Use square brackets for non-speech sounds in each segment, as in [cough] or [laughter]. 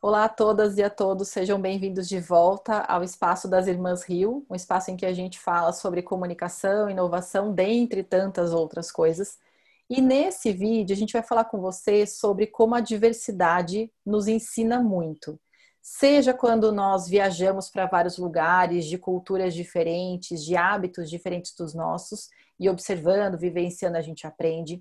Olá a todas e a todos, sejam bem-vindos de volta ao Espaço das Irmãs Rio, um espaço em que a gente fala sobre comunicação, inovação, dentre tantas outras coisas. E nesse vídeo a gente vai falar com você sobre como a diversidade nos ensina muito. Seja quando nós viajamos para vários lugares, de culturas diferentes, de hábitos diferentes dos nossos, e observando, vivenciando, a gente aprende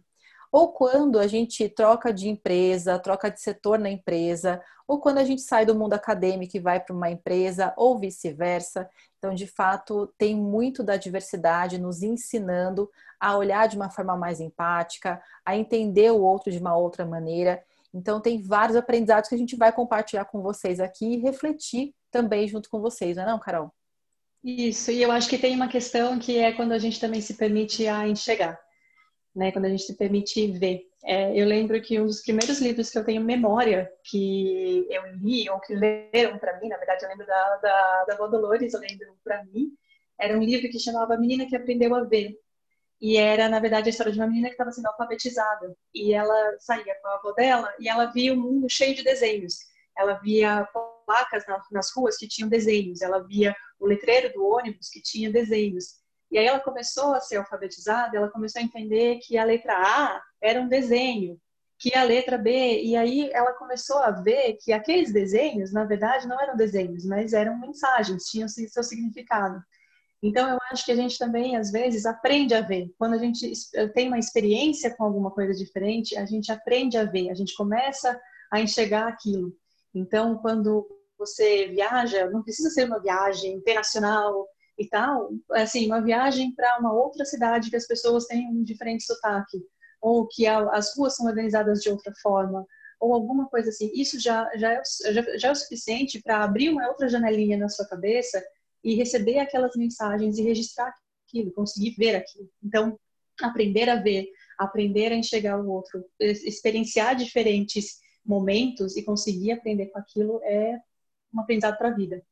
ou quando a gente troca de empresa, troca de setor na empresa, ou quando a gente sai do mundo acadêmico e vai para uma empresa, ou vice-versa. Então, de fato, tem muito da diversidade nos ensinando a olhar de uma forma mais empática, a entender o outro de uma outra maneira. Então, tem vários aprendizados que a gente vai compartilhar com vocês aqui e refletir também junto com vocês, não é não, Carol? Isso, e eu acho que tem uma questão que é quando a gente também se permite a enxergar né? Quando a gente se permite ver. É, eu lembro que um dos primeiros livros que eu tenho memória que eu li ou que leram para mim, na verdade eu lembro da, da, da Dolores, eu lembro para mim, era um livro que chamava Menina que Aprendeu a Ver. E era, na verdade, a história de uma menina que estava sendo alfabetizada. E ela saía com a avó dela e ela via um mundo cheio de desenhos. Ela via placas nas ruas que tinham desenhos. Ela via o letreiro do ônibus que tinha desenhos. E aí ela começou a ser alfabetizada, ela começou a entender que a letra A era um desenho, que a letra B, e aí ela começou a ver que aqueles desenhos, na verdade, não eram desenhos, mas eram mensagens, tinham seu significado. Então, eu acho que a gente também, às vezes, aprende a ver. Quando a gente tem uma experiência com alguma coisa diferente, a gente aprende a ver, a gente começa a enxergar aquilo. Então, quando você viaja, não precisa ser uma viagem internacional, e tal, assim, uma viagem para uma outra cidade que as pessoas têm um diferente sotaque, ou que a, as ruas são organizadas de outra forma, ou alguma coisa assim, isso já, já, é, já, já é o suficiente para abrir uma outra janelinha na sua cabeça e receber aquelas mensagens e registrar aquilo, conseguir ver aquilo. Então, aprender a ver, aprender a enxergar o outro, experienciar diferentes momentos e conseguir aprender com aquilo é um aprendizado para a vida.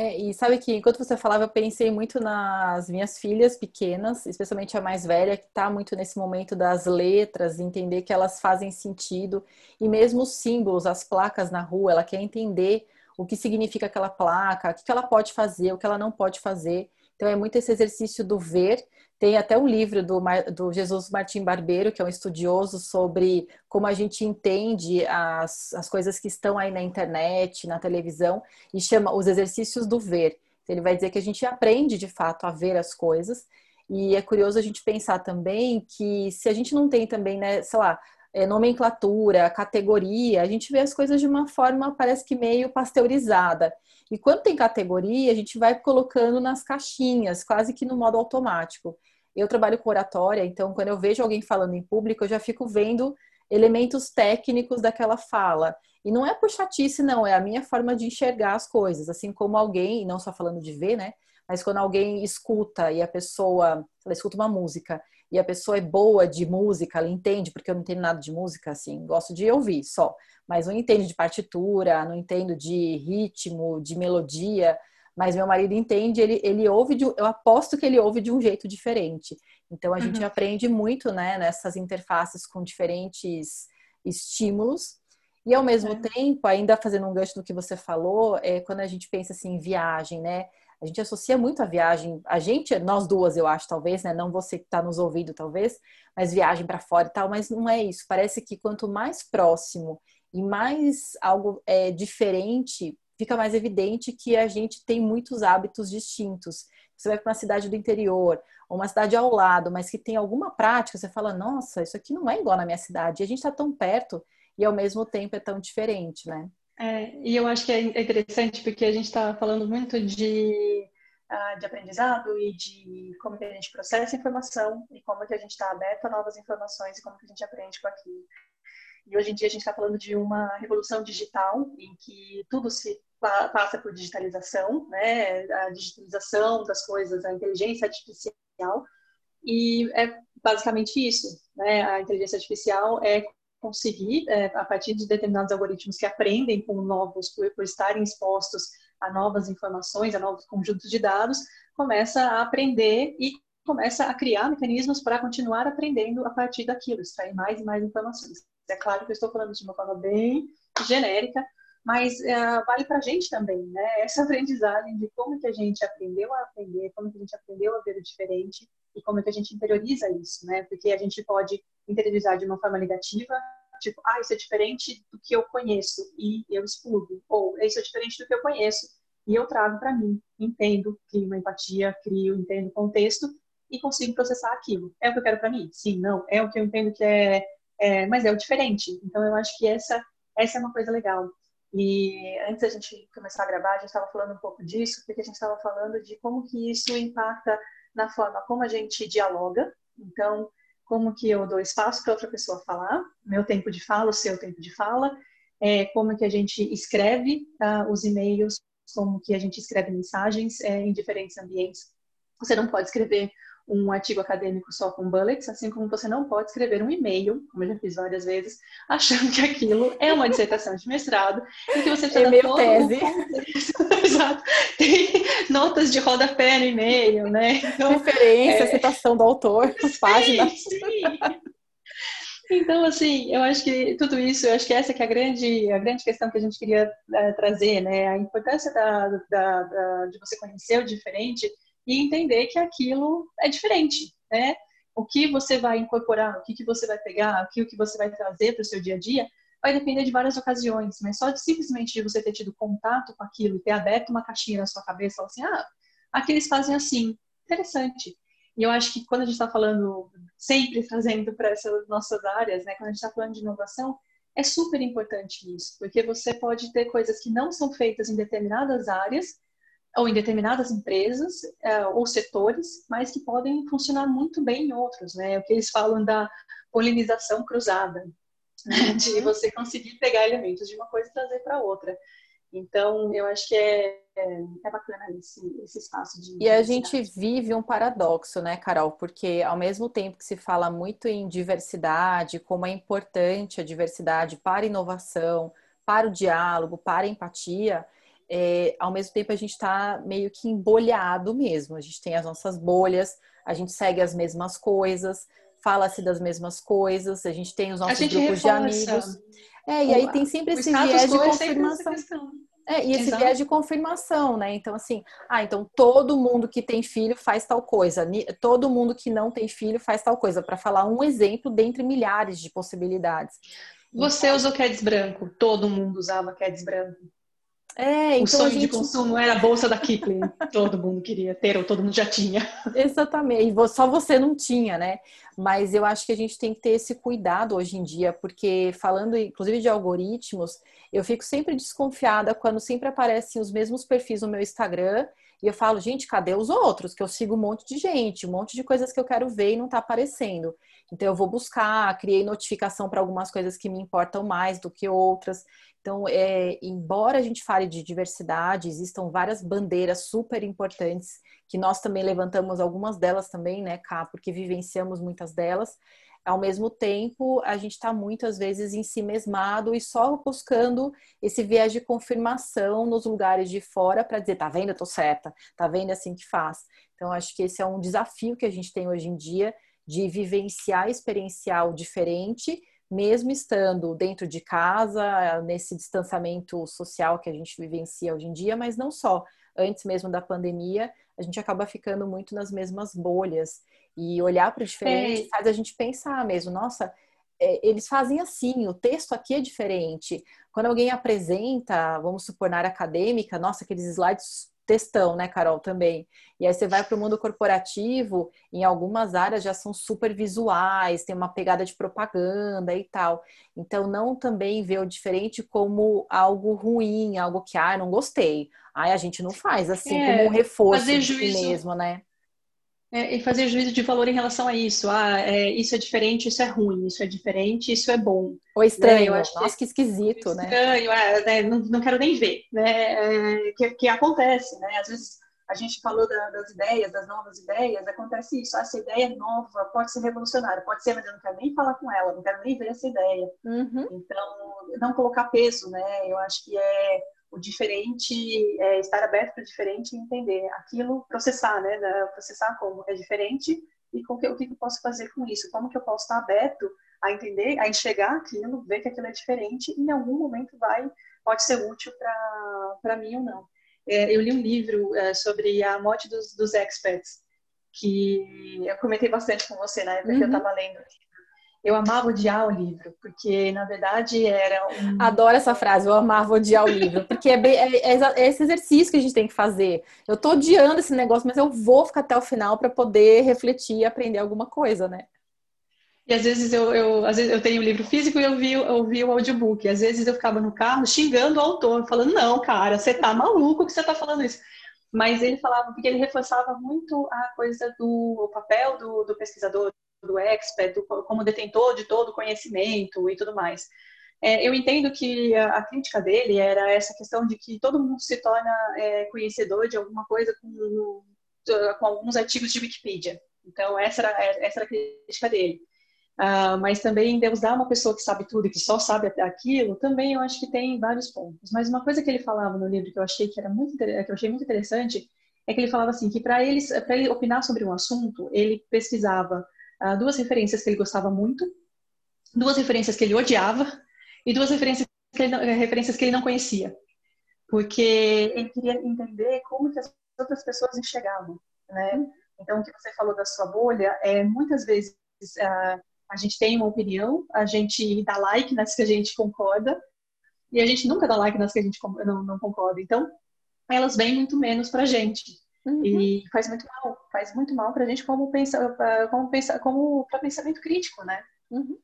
É, e sabe que enquanto você falava, eu pensei muito nas minhas filhas pequenas, especialmente a mais velha, que está muito nesse momento das letras, entender que elas fazem sentido, e mesmo os símbolos, as placas na rua, ela quer entender o que significa aquela placa, o que ela pode fazer, o que ela não pode fazer. Então é muito esse exercício do ver tem até um livro do, do Jesus Martim Barbeiro, que é um estudioso sobre como a gente entende as, as coisas que estão aí na internet, na televisão, e chama Os Exercícios do Ver. Ele vai dizer que a gente aprende de fato a ver as coisas, e é curioso a gente pensar também que se a gente não tem também, né, sei lá, é, nomenclatura, categoria, a gente vê as coisas de uma forma, parece que meio pasteurizada. E quando tem categoria, a gente vai colocando nas caixinhas, quase que no modo automático. Eu trabalho com oratória, então quando eu vejo alguém falando em público, eu já fico vendo elementos técnicos daquela fala. E não é por chatice, não, é a minha forma de enxergar as coisas. Assim como alguém, não só falando de ver, né? Mas quando alguém escuta e a pessoa, ela escuta uma música e a pessoa é boa de música, ela entende, porque eu não entendo nada de música, assim, gosto de ouvir só, mas não entendo de partitura, não entendo de ritmo, de melodia, mas meu marido entende, ele, ele ouve, de, eu aposto que ele ouve de um jeito diferente. Então a gente uhum. aprende muito, né, nessas interfaces com diferentes estímulos. E ao mesmo é. tempo, ainda fazendo um gancho no que você falou, é quando a gente pensa assim em viagem, né? A gente associa muito a viagem, a gente, nós duas, eu acho, talvez, né? Não você que está nos ouvindo, talvez, mas viagem para fora e tal, mas não é isso. Parece que quanto mais próximo e mais algo é, diferente, fica mais evidente que a gente tem muitos hábitos distintos. Você vai para uma cidade do interior, ou uma cidade ao lado, mas que tem alguma prática, você fala, nossa, isso aqui não é igual na minha cidade. E a gente está tão perto e ao mesmo tempo é tão diferente, né? É, e eu acho que é interessante porque a gente está falando muito de, uh, de aprendizado e de como que a gente processa informação e como que a gente está aberto a novas informações e como que a gente aprende com aquilo. E hoje em dia a gente está falando de uma revolução digital em que tudo se passa por digitalização, né? A digitalização das coisas, a inteligência artificial e é basicamente isso, né? A inteligência artificial é conseguir, é, a partir de determinados algoritmos que aprendem com novos, por, por estarem expostos a novas informações, a novos conjuntos de dados, começa a aprender e começa a criar mecanismos para continuar aprendendo a partir daquilo, extrair mais e mais informações. É claro que eu estou falando de uma forma bem genérica, mas uh, vale para a gente também, né? Essa aprendizagem de como que a gente aprendeu a aprender, como que a gente aprendeu a ver o diferente e como que a gente interioriza isso, né? Porque a gente pode interiorizar de uma forma negativa, tipo, ah, isso é diferente do que eu conheço e eu explodo, ou isso é diferente do que eu conheço e eu trago para mim, entendo, crio uma empatia, crio, entendo o contexto e consigo processar aquilo. É o que eu quero para mim? Sim, não. É o que eu entendo que é, é, mas é o diferente. Então eu acho que essa essa é uma coisa legal. E antes da gente começar a gravar, a gente estava falando um pouco disso, porque a gente estava falando de como que isso impacta na forma como a gente dialoga. Então, como que eu dou espaço para outra pessoa falar, meu tempo de fala, o seu tempo de fala, é, como que a gente escreve tá, os e-mails, como que a gente escreve mensagens é, em diferentes ambientes. Você não pode escrever um artigo acadêmico só com bullets, assim como você não pode escrever um e-mail, como eu já fiz várias vezes, [laughs] achando que aquilo é uma dissertação de mestrado e que você precisa e-mail tese. [laughs] Exato. Tem notas de rodapé no e-mail, né? Então, Referência, é... citação do autor, [laughs] sim, páginas. Sim. Então, assim, eu acho que tudo isso, eu acho que essa que é a grande, a grande questão que a gente queria uh, trazer, né? A importância da, da, da, de você conhecer o diferente e entender que aquilo é diferente, né? O que você vai incorporar, o que, que você vai pegar, o que, o que você vai trazer para o seu dia a dia, vai depender de várias ocasiões, mas só de simplesmente de você ter tido contato com aquilo e ter aberto uma caixinha na sua cabeça, falar assim, ah, aqui eles fazem assim, interessante. E eu acho que quando a gente está falando, sempre trazendo para essas nossas áreas, né, quando a gente está falando de inovação, é super importante isso, porque você pode ter coisas que não são feitas em determinadas áreas ou em determinadas empresas uh, ou setores, mas que podem funcionar muito bem em outros, né? O que eles falam da polinização cruzada, né? de uhum. você conseguir pegar elementos de uma coisa e trazer para outra. Então, eu acho que é, é, é bacana esse, esse espaço de. E a gente vive um paradoxo, né, Carol? Porque ao mesmo tempo que se fala muito em diversidade, como é importante a diversidade para a inovação, para o diálogo, para a empatia, é, ao mesmo tempo a gente está meio que embolhado mesmo. A gente tem as nossas bolhas, a gente segue as mesmas coisas, fala-se das mesmas coisas, a gente tem os nossos grupos de amigos. É, e aí tem sempre esse viés de confirmação. É, e esse Exato. viés de confirmação, né? Então, assim, ah, então todo mundo que tem filho faz tal coisa, todo mundo que não tem filho faz tal coisa, para falar um exemplo dentre milhares de possibilidades. Você então, usou Keds branco, todo mundo usava Keds branco. É, o então sonho gente... de consumo era a bolsa da Kipling. [laughs] todo mundo queria ter, ou todo mundo já tinha. Exatamente. Só você não tinha, né? Mas eu acho que a gente tem que ter esse cuidado hoje em dia, porque falando inclusive de algoritmos, eu fico sempre desconfiada quando sempre aparecem os mesmos perfis no meu Instagram e eu falo, gente, cadê os outros? Que eu sigo um monte de gente, um monte de coisas que eu quero ver e não tá aparecendo. Então eu vou buscar, criei notificação para algumas coisas que me importam mais do que outras. Então, é, embora a gente fale de diversidade, existam várias bandeiras super importantes que nós também levantamos algumas delas também, né, Cá, porque vivenciamos muitas delas. Ao mesmo tempo, a gente está muitas vezes em si mesmado e só buscando esse viés de confirmação nos lugares de fora para dizer, tá vendo, eu tô certa, tá vendo é assim que faz. Então, acho que esse é um desafio que a gente tem hoje em dia de vivenciar, experienciar o diferente mesmo estando dentro de casa, nesse distanciamento social que a gente vivencia hoje em dia, mas não só. Antes mesmo da pandemia, a gente acaba ficando muito nas mesmas bolhas. E olhar para o diferente é. faz a gente pensar mesmo, nossa, é, eles fazem assim, o texto aqui é diferente. Quando alguém apresenta, vamos supor, na área acadêmica, nossa, aqueles slides textão, né, Carol, também. E aí você vai para o mundo corporativo, em algumas áreas já são super visuais, tem uma pegada de propaganda e tal. Então, não também ver o diferente como algo ruim, algo que, ah, não gostei. Ai, a gente não faz assim, é, como um reforço de si mesmo, né? É, e fazer juízo de valor em relação a isso. Ah, é, isso é diferente, isso é ruim, isso é diferente, isso é bom. Ou estranho, né? eu acho Nossa, que, esquisito, né? Estranho, é, né? não, não, quero nem ver, né? É, que, que acontece, né? Às vezes a gente falou da, das ideias, das novas ideias, acontece isso. Ah, essa ideia é nova, pode ser revolucionária, pode ser, mas eu não quero nem falar com ela, não quero nem ver essa ideia. Uhum. Então, não colocar peso, né? Eu acho que é o diferente, é, estar aberto para o diferente e entender aquilo, processar, né? Processar como é diferente e com que, o que eu posso fazer com isso, como que eu posso estar aberto a entender, a enxergar aquilo, ver que aquilo é diferente e em algum momento vai pode ser útil para mim ou não. É, eu li um livro é, sobre a morte dos, dos experts, que eu comentei bastante com você na época uhum. que eu estava uhum. lendo. Eu amava odiar o livro, porque na verdade era um... Adoro essa frase, eu amava odiar o livro, porque é, bem, é, é, é, esse exercício que a gente tem que fazer. Eu tô odiando esse negócio, mas eu vou ficar até o final para poder refletir e aprender alguma coisa, né? E às vezes eu, eu, às vezes eu tenho o livro físico e eu vi, eu vi o audiobook. Às vezes eu ficava no carro xingando o autor, falando, não, cara, você tá maluco que você tá falando isso. Mas ele falava, porque ele reforçava muito a coisa do papel do, do pesquisador, do expert, do, como detentor de todo o conhecimento e tudo mais. É, eu entendo que a, a, crítica dele era essa questão de que todo mundo se torna é, conhecedor de alguma coisa com, com alguns artigos de Wikipedia. Então, essa era, essa era a crítica dele. Uh, mas também Deus dá uma pessoa que sabe tudo e que só sabe aquilo, também eu acho que tem vários pontos. Mas uma coisa que ele falava no livro que eu achei que era muito que eu achei muito interessante é que ele falava assim que para ele para ele opinar sobre um assunto ele pesquisava uh, duas referências que ele gostava muito, duas referências que ele odiava e duas referências que ele não, eh, referências que ele não conhecia, porque ele queria entender como que as outras pessoas enxergavam, né? Então o que você falou da sua bolha é muitas vezes uh, a gente tem uma opinião, a gente dá like nas que a gente concorda, e a gente nunca dá like nas que a gente não, não concorda. Então, elas vêm muito menos pra gente. Uhum. E faz muito mal, faz muito mal pra gente como pensa, como pensa, como para pensamento crítico, né? Uhum.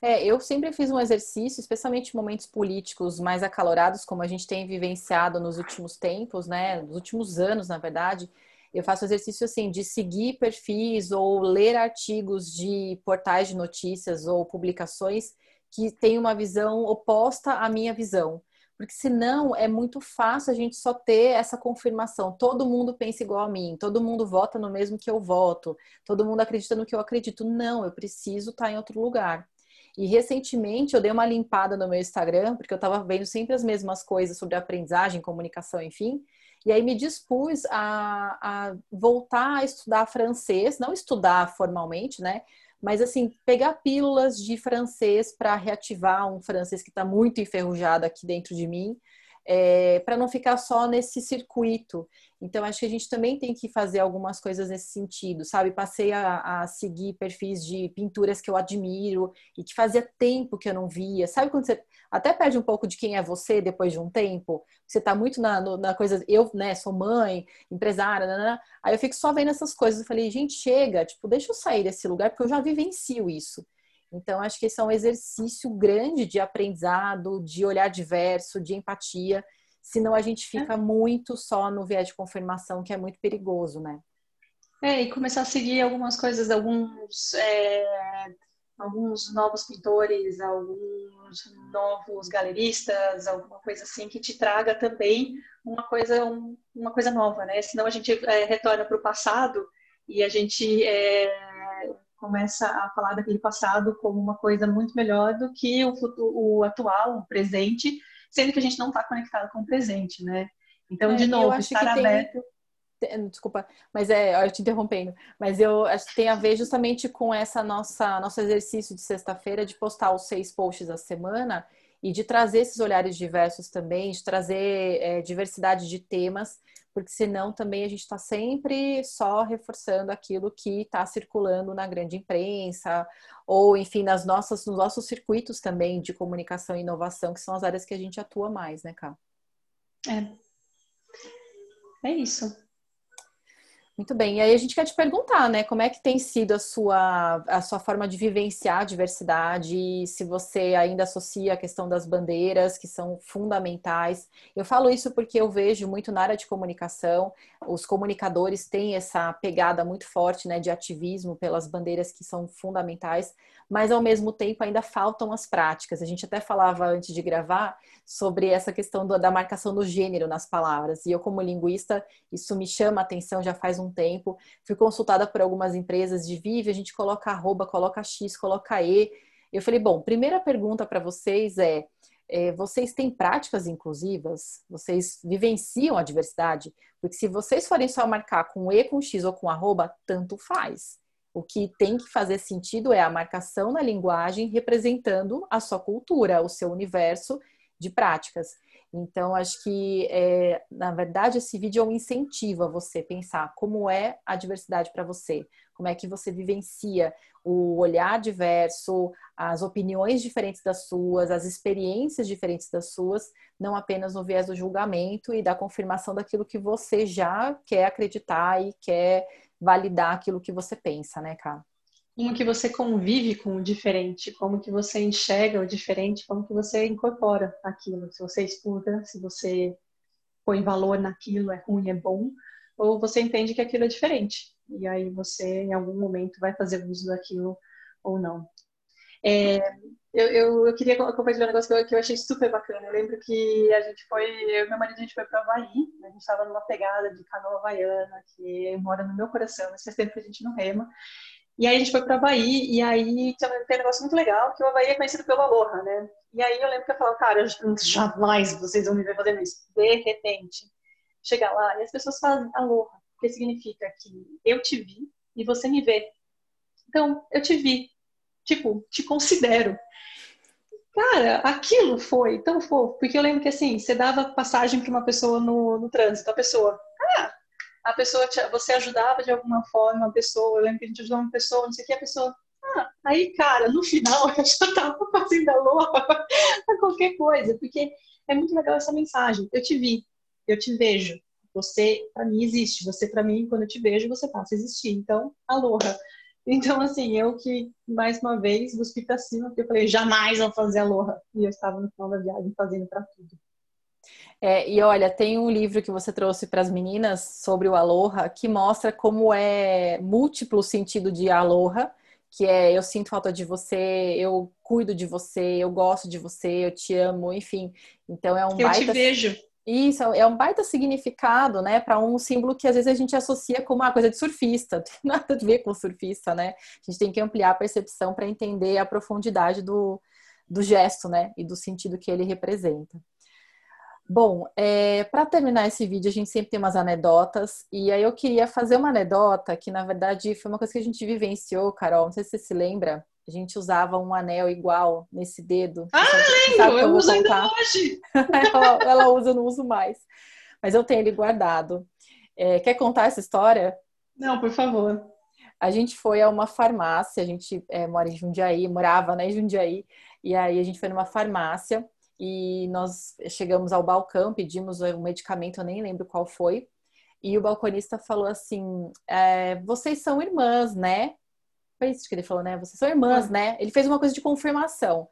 É, eu sempre fiz um exercício, especialmente em momentos políticos mais acalorados, como a gente tem vivenciado nos últimos tempos, né? Nos últimos anos, na verdade, eu faço exercício assim de seguir perfis ou ler artigos de portais de notícias ou publicações que têm uma visão oposta à minha visão. Porque senão é muito fácil a gente só ter essa confirmação. Todo mundo pensa igual a mim, todo mundo vota no mesmo que eu voto, todo mundo acredita no que eu acredito. Não, eu preciso estar em outro lugar. E recentemente eu dei uma limpada no meu Instagram, porque eu estava vendo sempre as mesmas coisas sobre aprendizagem, comunicação, enfim. E aí me dispus a, a voltar a estudar francês, não estudar formalmente, né? Mas assim, pegar pílulas de francês para reativar um francês que está muito enferrujado aqui dentro de mim é, para não ficar só nesse circuito. Então, acho que a gente também tem que fazer algumas coisas nesse sentido, sabe? Passei a, a, seguir perfis de pinturas que eu admiro e que fazia tempo que eu não via. Sabe quando você até perde um pouco de quem é você depois de um tempo? Você tá muito na, na coisa, eu, né, sou mãe, empresária, nanana. aí eu fico só vendo essas coisas. Eu falei, gente, chega, tipo, deixa eu sair desse lugar, porque eu já vivencio isso. Então, acho que esse é um exercício grande de aprendizado, de olhar diverso, de empatia. Senão a gente fica é. muito só no viés de confirmação, que é muito perigoso, né? É, e começar a seguir algumas coisas, alguns, é, alguns novos pintores, alguns novos galeristas, alguma coisa assim que te traga também uma coisa, um, uma coisa nova, né? Senão a gente é, retorna para o passado e a gente é, começa a falar daquele passado como uma coisa muito melhor do que o, futuro, o atual, o presente, sendo que a gente não está conectado com o presente, né? Então, é, de novo, estar aberto. Tem, desculpa, mas é, eu te interrompendo, mas eu acho que tem a ver justamente com essa nossa nosso exercício de sexta-feira de postar os seis posts da semana e de trazer esses olhares diversos também, de trazer é, diversidade de temas porque senão também a gente está sempre só reforçando aquilo que está circulando na grande imprensa, ou enfim, nas nossas, nos nossos circuitos também de comunicação e inovação, que são as áreas que a gente atua mais, né, Cá? É. É isso. Muito bem. E aí a gente quer te perguntar, né, como é que tem sido a sua, a sua forma de vivenciar a diversidade, se você ainda associa a questão das bandeiras, que são fundamentais. Eu falo isso porque eu vejo muito na área de comunicação, os comunicadores têm essa pegada muito forte, né, de ativismo pelas bandeiras que são fundamentais, mas ao mesmo tempo ainda faltam as práticas. A gente até falava antes de gravar sobre essa questão da marcação do gênero nas palavras. E eu, como linguista, isso me chama a atenção já faz um tempo. Fui consultada por algumas empresas de Vive, a gente coloca arroba, coloca X, coloca E. Eu falei, bom, primeira pergunta para vocês é, é, vocês têm práticas inclusivas? Vocês vivenciam a diversidade? Porque se vocês forem só marcar com E, com X ou com arroba, tanto faz. O que tem que fazer sentido é a marcação na linguagem representando a sua cultura, o seu universo de práticas. Então, acho que, é, na verdade, esse vídeo é um incentivo a você pensar como é a diversidade para você, como é que você vivencia o olhar diverso, as opiniões diferentes das suas, as experiências diferentes das suas, não apenas no viés do julgamento e da confirmação daquilo que você já quer acreditar e quer validar aquilo que você pensa, né, Cá? Como que você convive com o diferente, como que você enxerga o diferente, como que você incorpora aquilo, se você estuda, se você põe valor naquilo, é ruim, é bom, ou você entende que aquilo é diferente. E aí você, em algum momento, vai fazer uso daquilo ou não. É, eu, eu, eu, queria compartilhar um negócio que eu, que eu, achei super bacana. Eu lembro que a gente foi, eu e meu marido, a gente foi para Havaí, a gente estava numa pegada de canoa havaiana, que mora no meu coração, mas faz tempo que a gente não rema. E aí a gente foi para Havaí, e aí tem um negócio muito legal, que o Havaí é conhecido pelo Aloha, né? E aí eu lembro que eu falava, cara, jamais vocês vão me ver fazendo isso. De repente, chegar lá e as pessoas falam Aloha, que significa que eu te vi e você me vê. Então, eu te vi, tipo, te considero. Cara, aquilo foi tão fofo, porque eu lembro que assim, você dava passagem para uma pessoa no, no trânsito, a pessoa, ah, a pessoa, te, você ajudava de alguma forma a pessoa, eu lembro que a gente ajudou uma pessoa, não sei o que, a pessoa, ah, aí, cara, no final [laughs] eu já tava fazendo a [laughs] a qualquer coisa, porque é muito legal essa mensagem. Eu te vi, eu te vejo, você para mim existe, você para mim, quando eu te vejo, você passa a existir. Então, aloha. Então, assim, eu que, mais uma vez, busquei pra cima, porque eu falei, jamais vou fazer aloha. E eu estava no final da viagem fazendo para tudo. É, e olha, tem um livro que você trouxe para as meninas sobre o aloha que mostra como é múltiplo o sentido de aloha, que é eu sinto falta de você, eu cuido de você, eu gosto de você, eu te amo, enfim. Então é um eu baita... te vejo. Isso, é um baita significado, né, para um símbolo que às vezes a gente associa como uma coisa de surfista, não [laughs] tem nada a ver com surfista, né? A gente tem que ampliar a percepção para entender a profundidade do, do gesto, né, e do sentido que ele representa. Bom, é, para terminar esse vídeo, a gente sempre tem umas anedotas, e aí eu queria fazer uma anedota que, na verdade, foi uma coisa que a gente vivenciou, Carol, não sei se você se lembra, a gente usava um anel igual nesse dedo. Ah, lembro, eu, eu uso ainda hoje. [laughs] ela, ela, usa, eu não uso mais. Mas eu tenho ele guardado. É, quer contar essa história? Não, por favor. A gente foi a uma farmácia, a gente é, mora em Jundiaí, morava né, em Jundiaí, e aí a gente foi numa farmácia e nós chegamos ao balcão, pedimos um medicamento, eu nem lembro qual foi, e o balconista falou assim: é, vocês são irmãs, né? Foi isso que ele falou, né? Vocês são irmãs, né? Ele fez uma coisa de confirmação.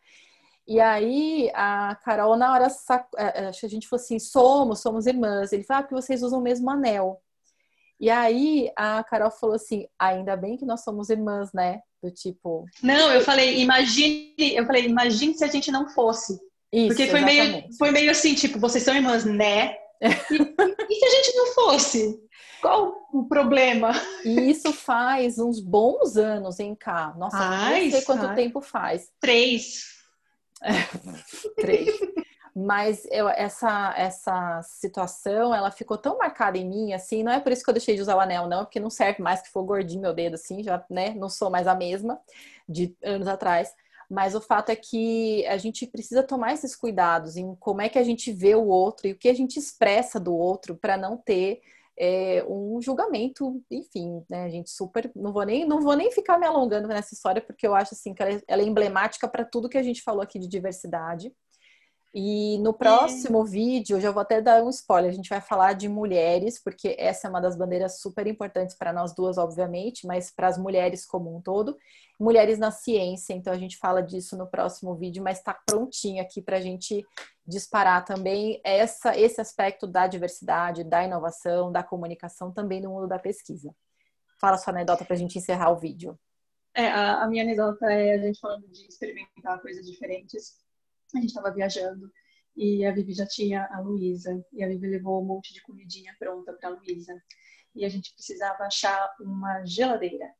E aí a Carol, na hora, sac... É, é, a gente falou assim: somos, somos irmãs. Ele falou: ah, que vocês usam o mesmo anel. E aí a Carol falou assim: ainda bem que nós somos irmãs, né? Do tipo. Não, eu falei, imagine, eu falei, imagine se a gente não fosse. Isso, Porque foi meio, foi meio assim, tipo, vocês são irmãs, né? [laughs] E, e, se a gente não fosse? Qual o problema? E isso faz uns bons anos em cá. Nossa, faz, não sei quanto faz. tempo faz. Três. É, [laughs] três. Mas eu, essa, essa situação, ela ficou tão marcada em mim, assim, não é por isso que eu deixei de usar o anel, não, porque não serve mais que for gordinho meu dedo, assim, já, né, não sou mais a mesma de anos atrás. Mas o fato é que a gente precisa tomar esses cuidados em como é que a gente vê o outro e o que a gente expressa do outro para não ter é, um julgamento, enfim, né, gente, super. Não vou nem, não vou nem ficar me alongando nessa história, porque eu acho assim que ela é, ela é emblemática para tudo que a gente falou aqui de diversidade. E no próximo é. vídeo, eu já vou até dar um spoiler, a gente vai falar de mulheres, porque essa é uma das bandeiras super importantes para nós duas, obviamente, mas para as mulheres como um todo. Mulheres na ciência, então a gente fala disso no próximo vídeo, mas está prontinho aqui para a gente disparar também essa, esse aspecto da diversidade, da inovação, da comunicação também no mundo da pesquisa. Fala sua anedota para a gente encerrar o vídeo. É, a, a minha anedota é a gente falando de experimentar coisas diferentes a gente estava viajando e a Vivi já tinha a Luísa e a Vivi levou um monte de comidinha pronta para a Luísa. E a gente precisava achar uma geladeira.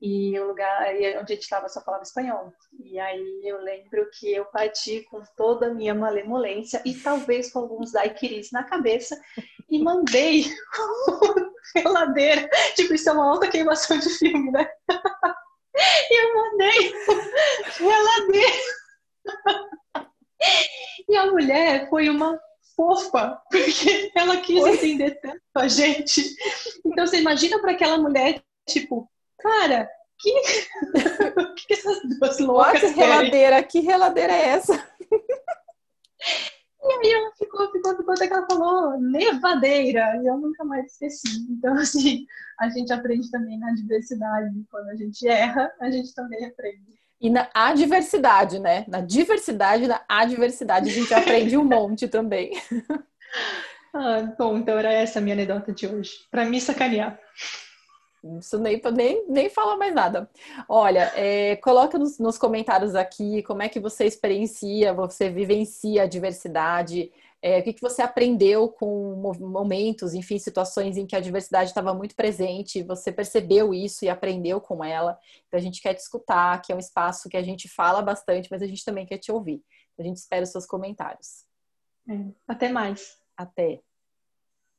E o lugar onde a gente estava só falava espanhol. E aí eu lembro que eu parti com toda a minha malemolência e talvez com alguns daiquiris na cabeça e mandei [laughs] geladeira. Tipo isso é uma alta queimação de filme né? [laughs] E eu mandei geladeira e a mulher foi uma fofa, porque ela quis Oi. entender tanto a gente. Então você imagina para aquela mulher, tipo, cara, que, [laughs] que essas duas loucas What reladeira, que reladeira é essa? E aí ela ficou, ficou, ficou até que ela falou nevadeira, e eu nunca mais esqueci. Então, assim, a gente aprende também na diversidade. Quando a gente erra, a gente também aprende. E na adversidade, né? Na diversidade, na adversidade, a gente aprende um monte também. [laughs] Ah, bom, então era essa a minha anedota de hoje. Para me sacanear. Isso nem, nem, nem fala mais nada. Olha, é, coloca nos, nos, comentários aqui como é que você experiencia, você vivencia a diversidade, é, o que, que você aprendeu com momentos, enfim, situações em que a diversidade estava muito presente, você percebeu isso e aprendeu com ela. Então a gente quer te escutar, que é um espaço que a gente fala bastante, mas a gente também quer te ouvir. A gente espera os seus comentários. É, até mais. Até.